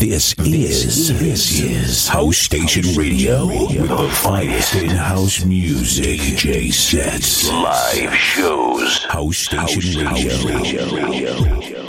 This is this is House Station Radio with the finest in house music. DJ sets, live shows. House Station Radio. Anthony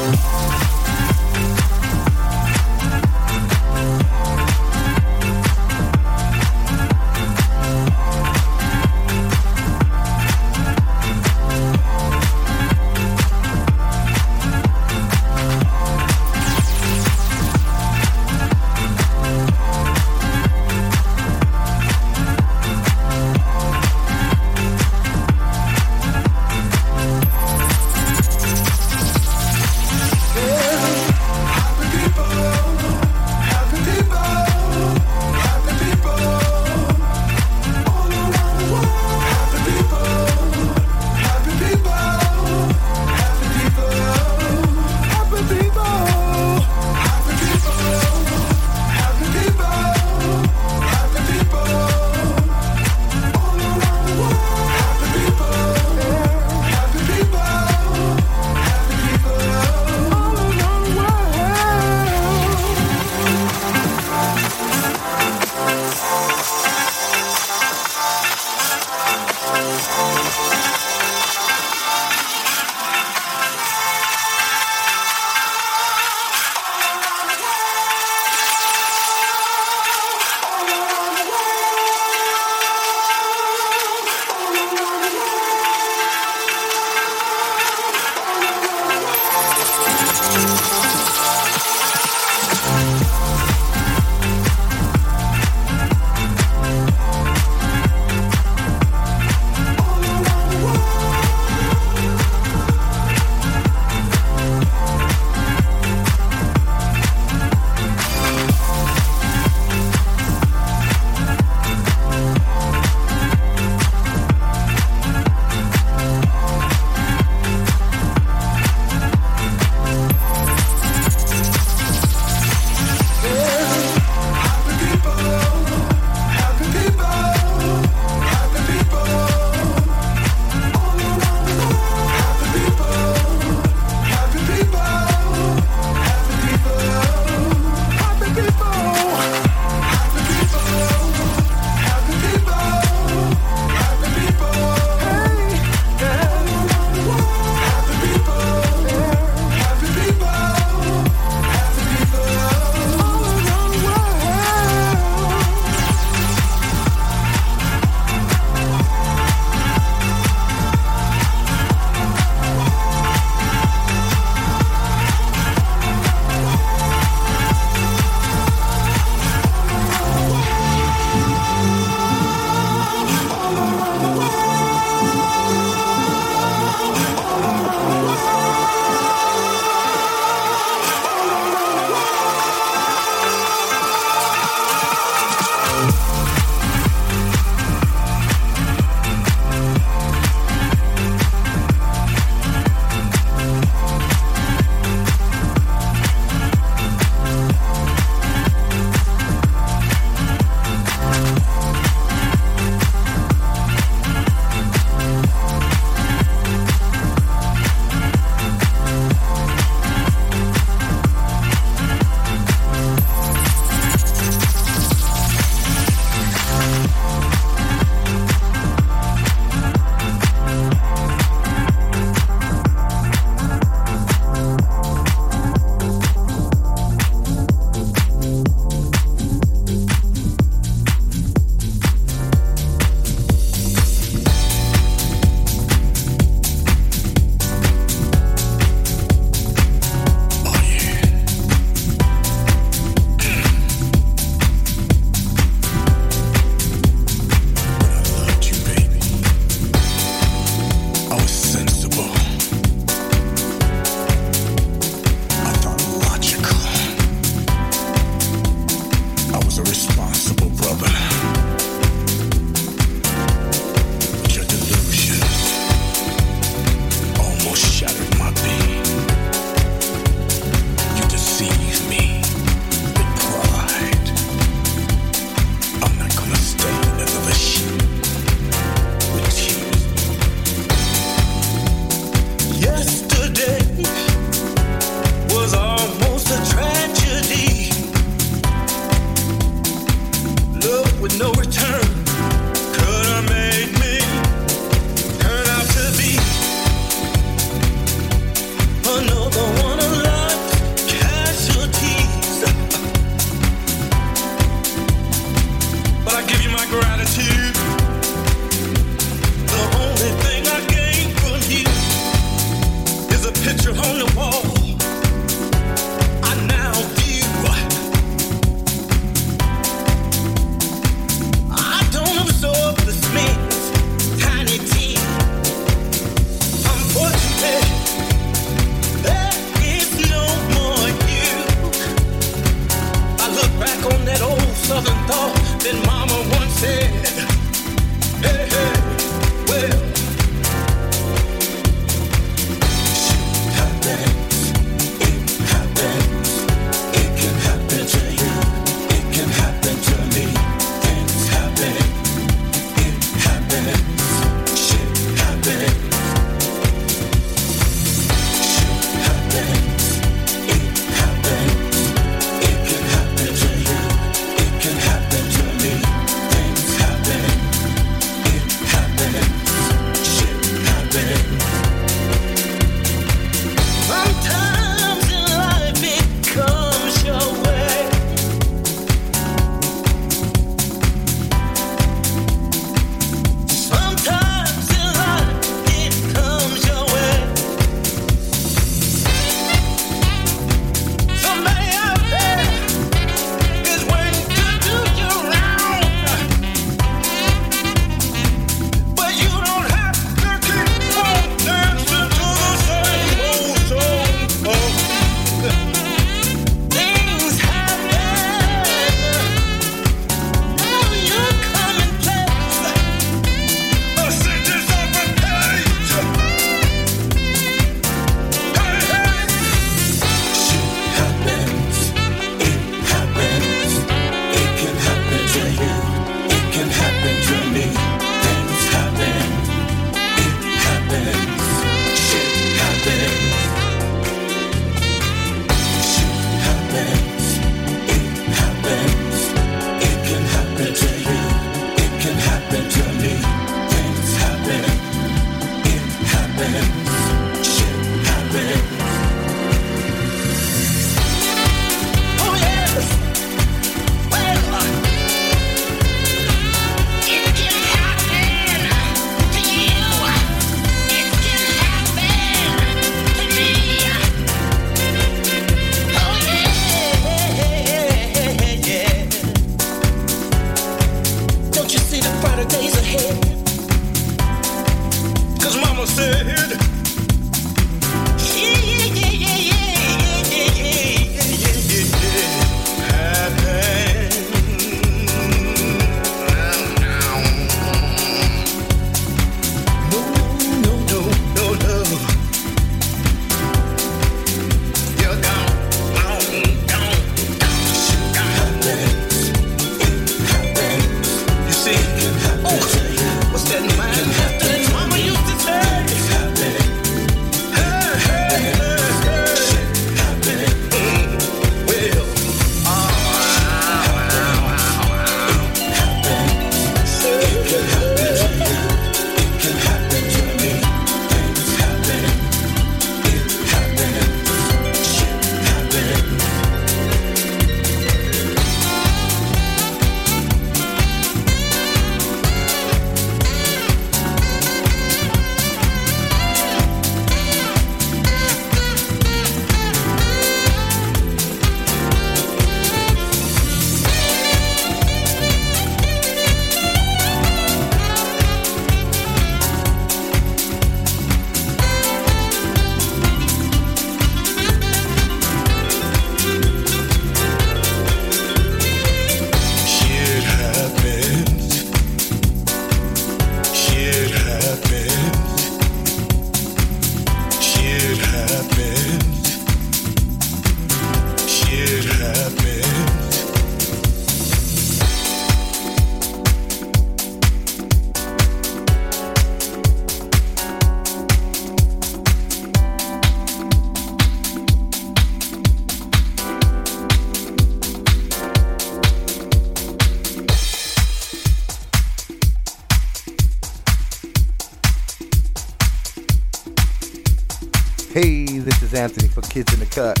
Cut.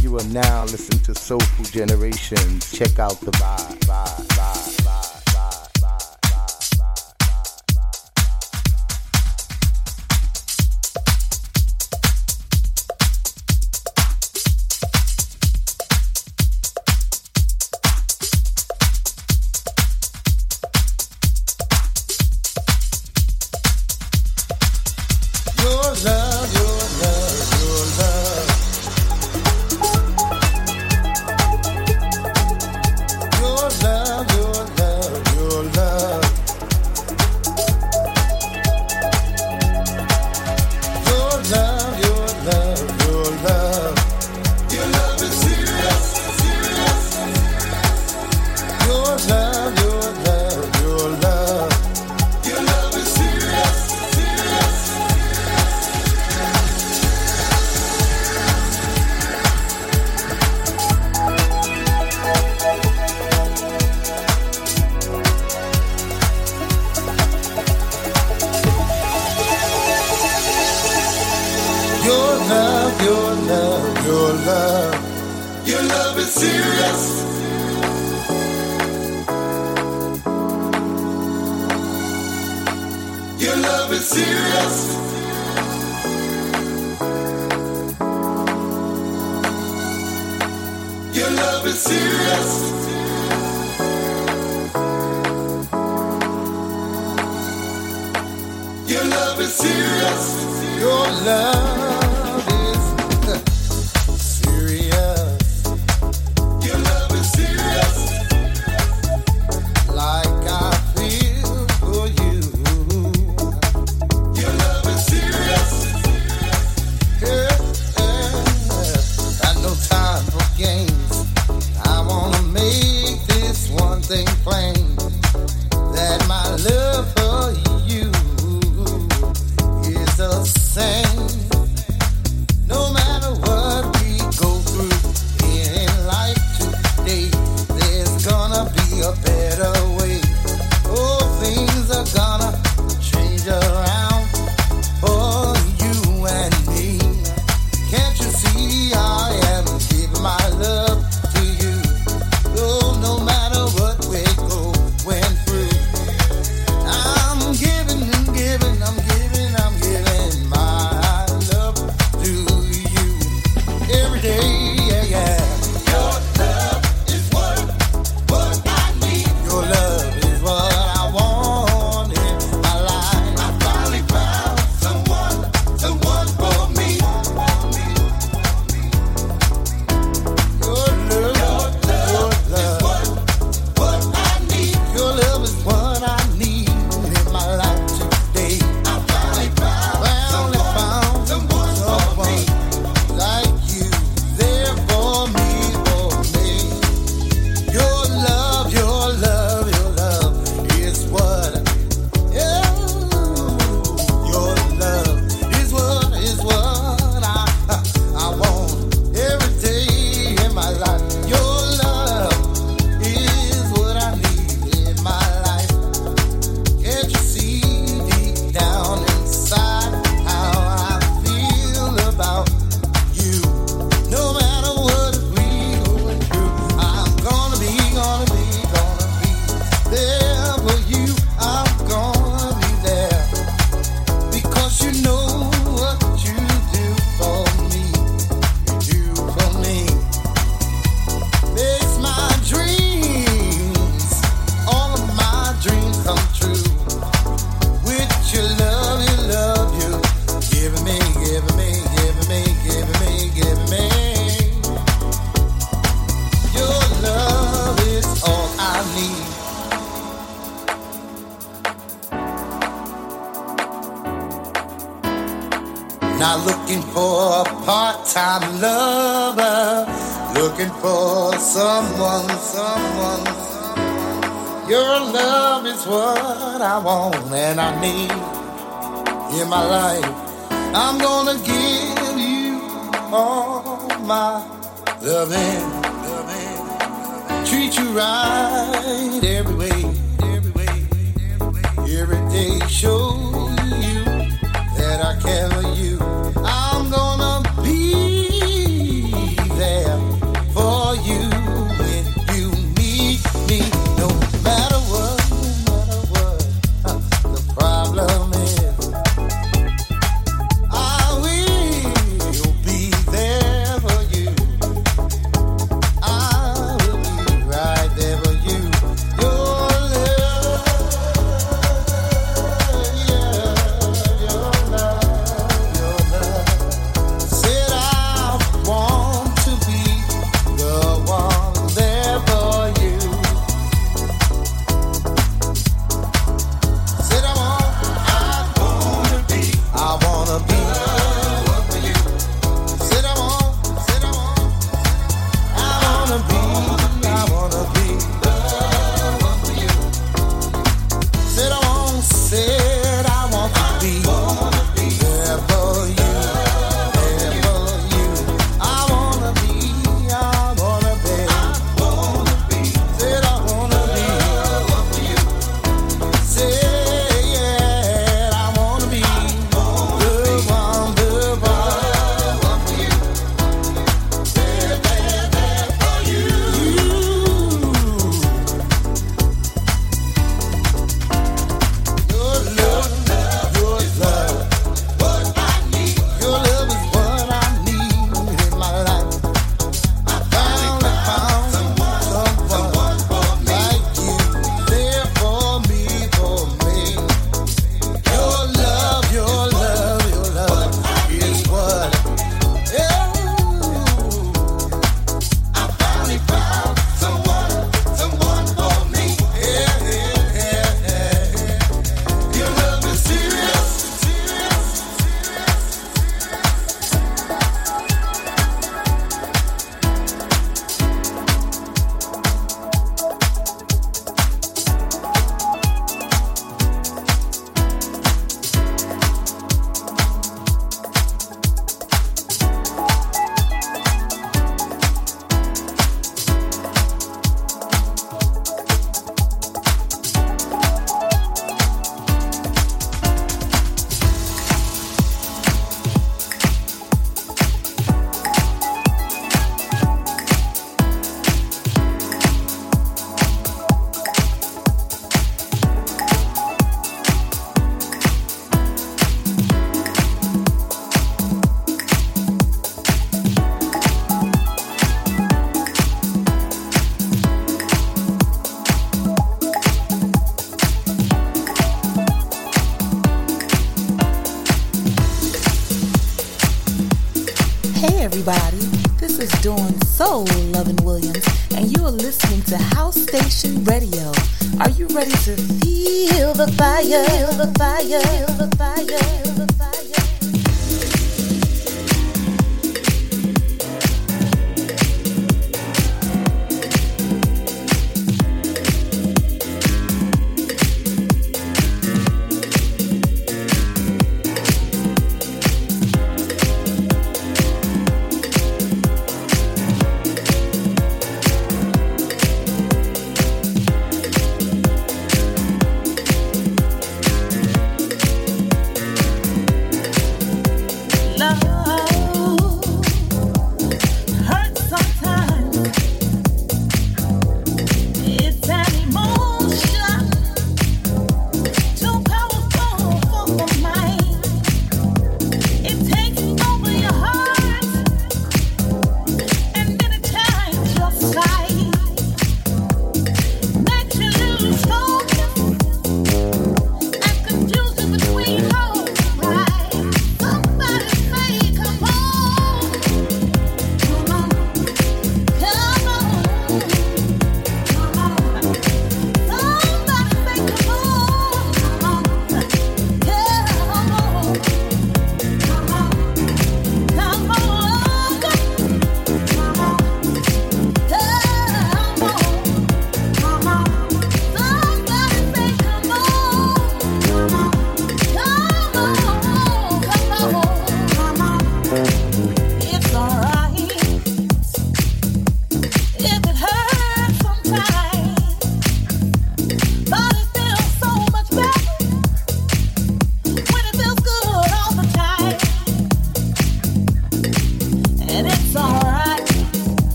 You are now listening to Soulful Generations. Check out the That's what I want and I need in my life. I'm gonna give you all my loving. Treat you right every way, every way, every day. Show you that I care for you. Listening to House Station Radio. Are you ready to feel the fire? Feel the fire, feel the fire, feel the fire.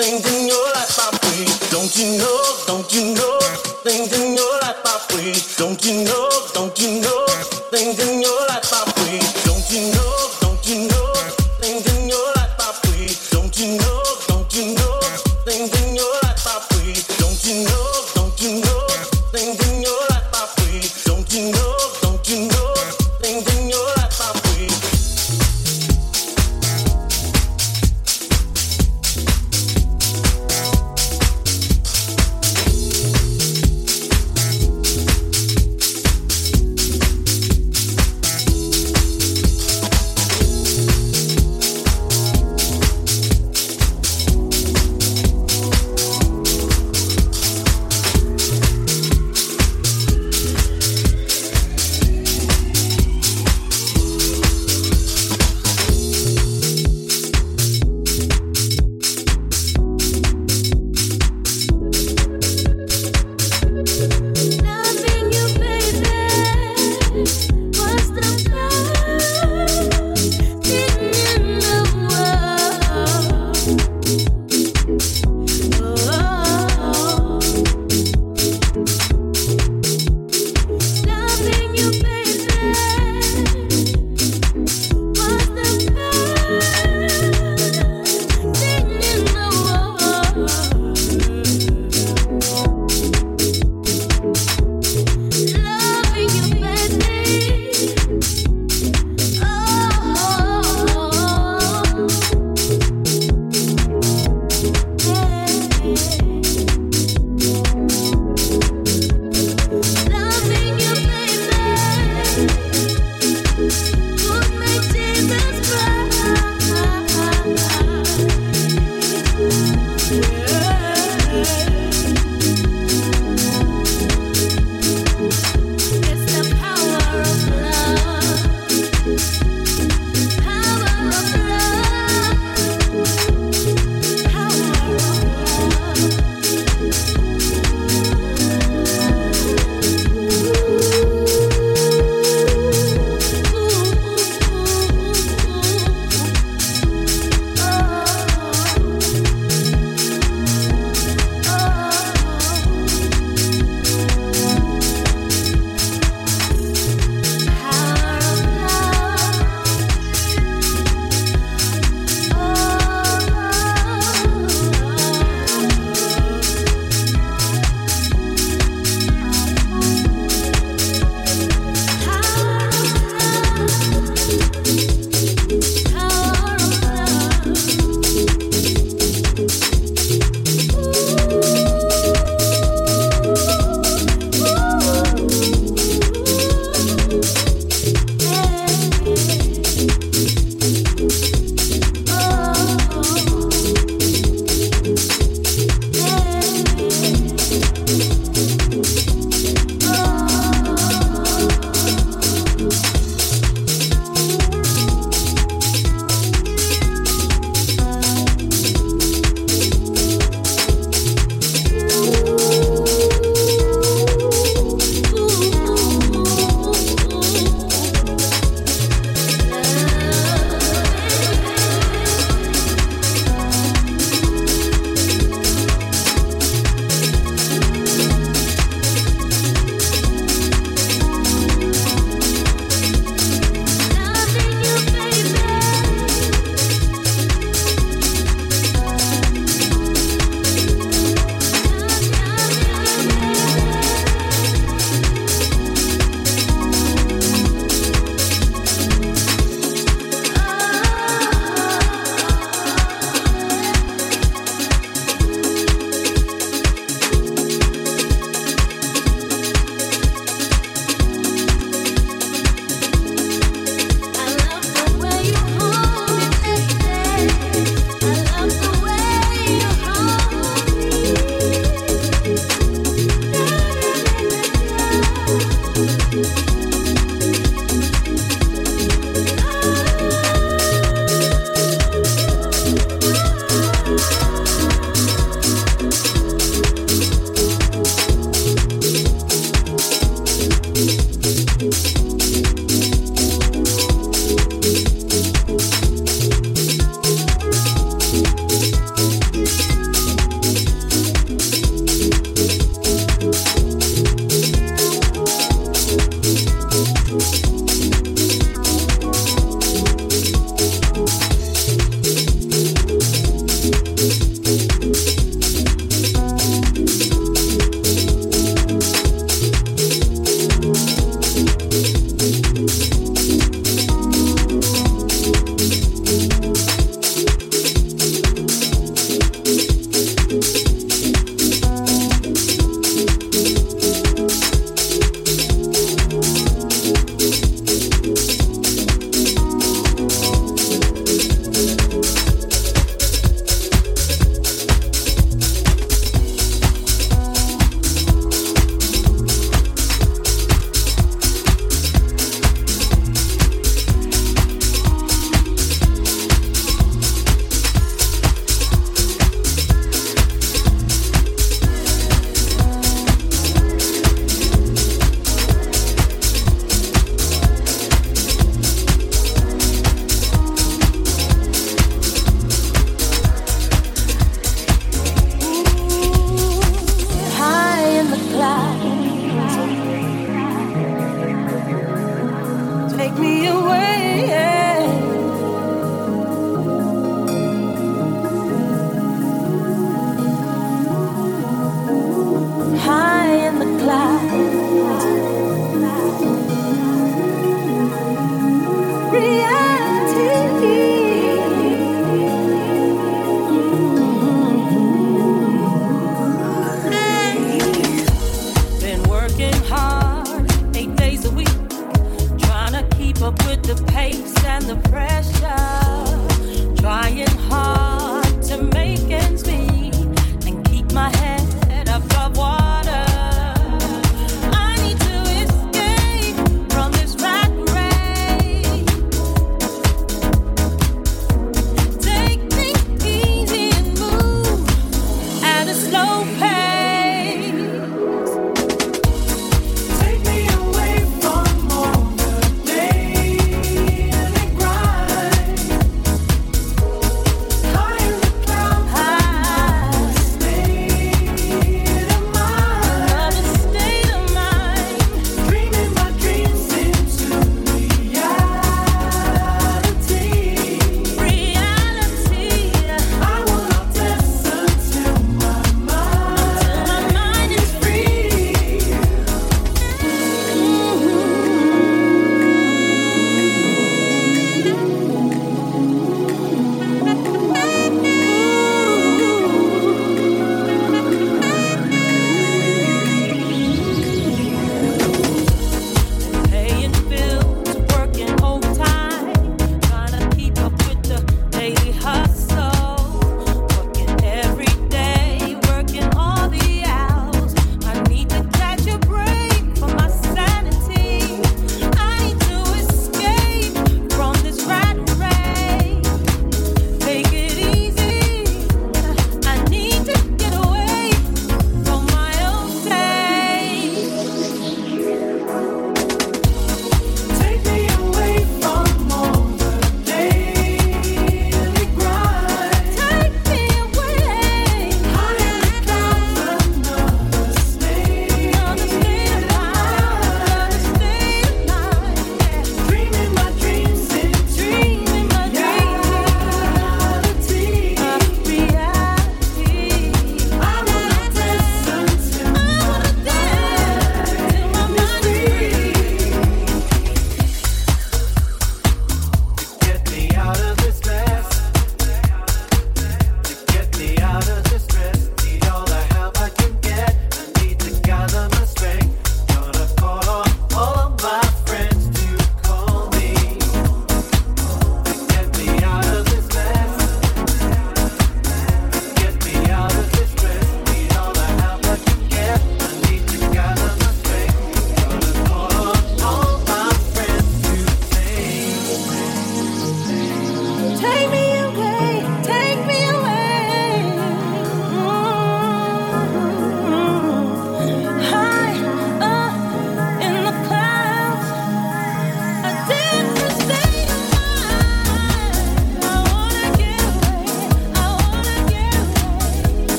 things in your life I free. Don't you know? Don't you know? Things in your life I free. Don't you know?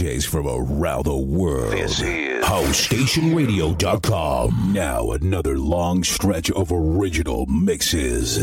DJs from around the world. This is HouseStationRadio.com. Now another long stretch of original mixes.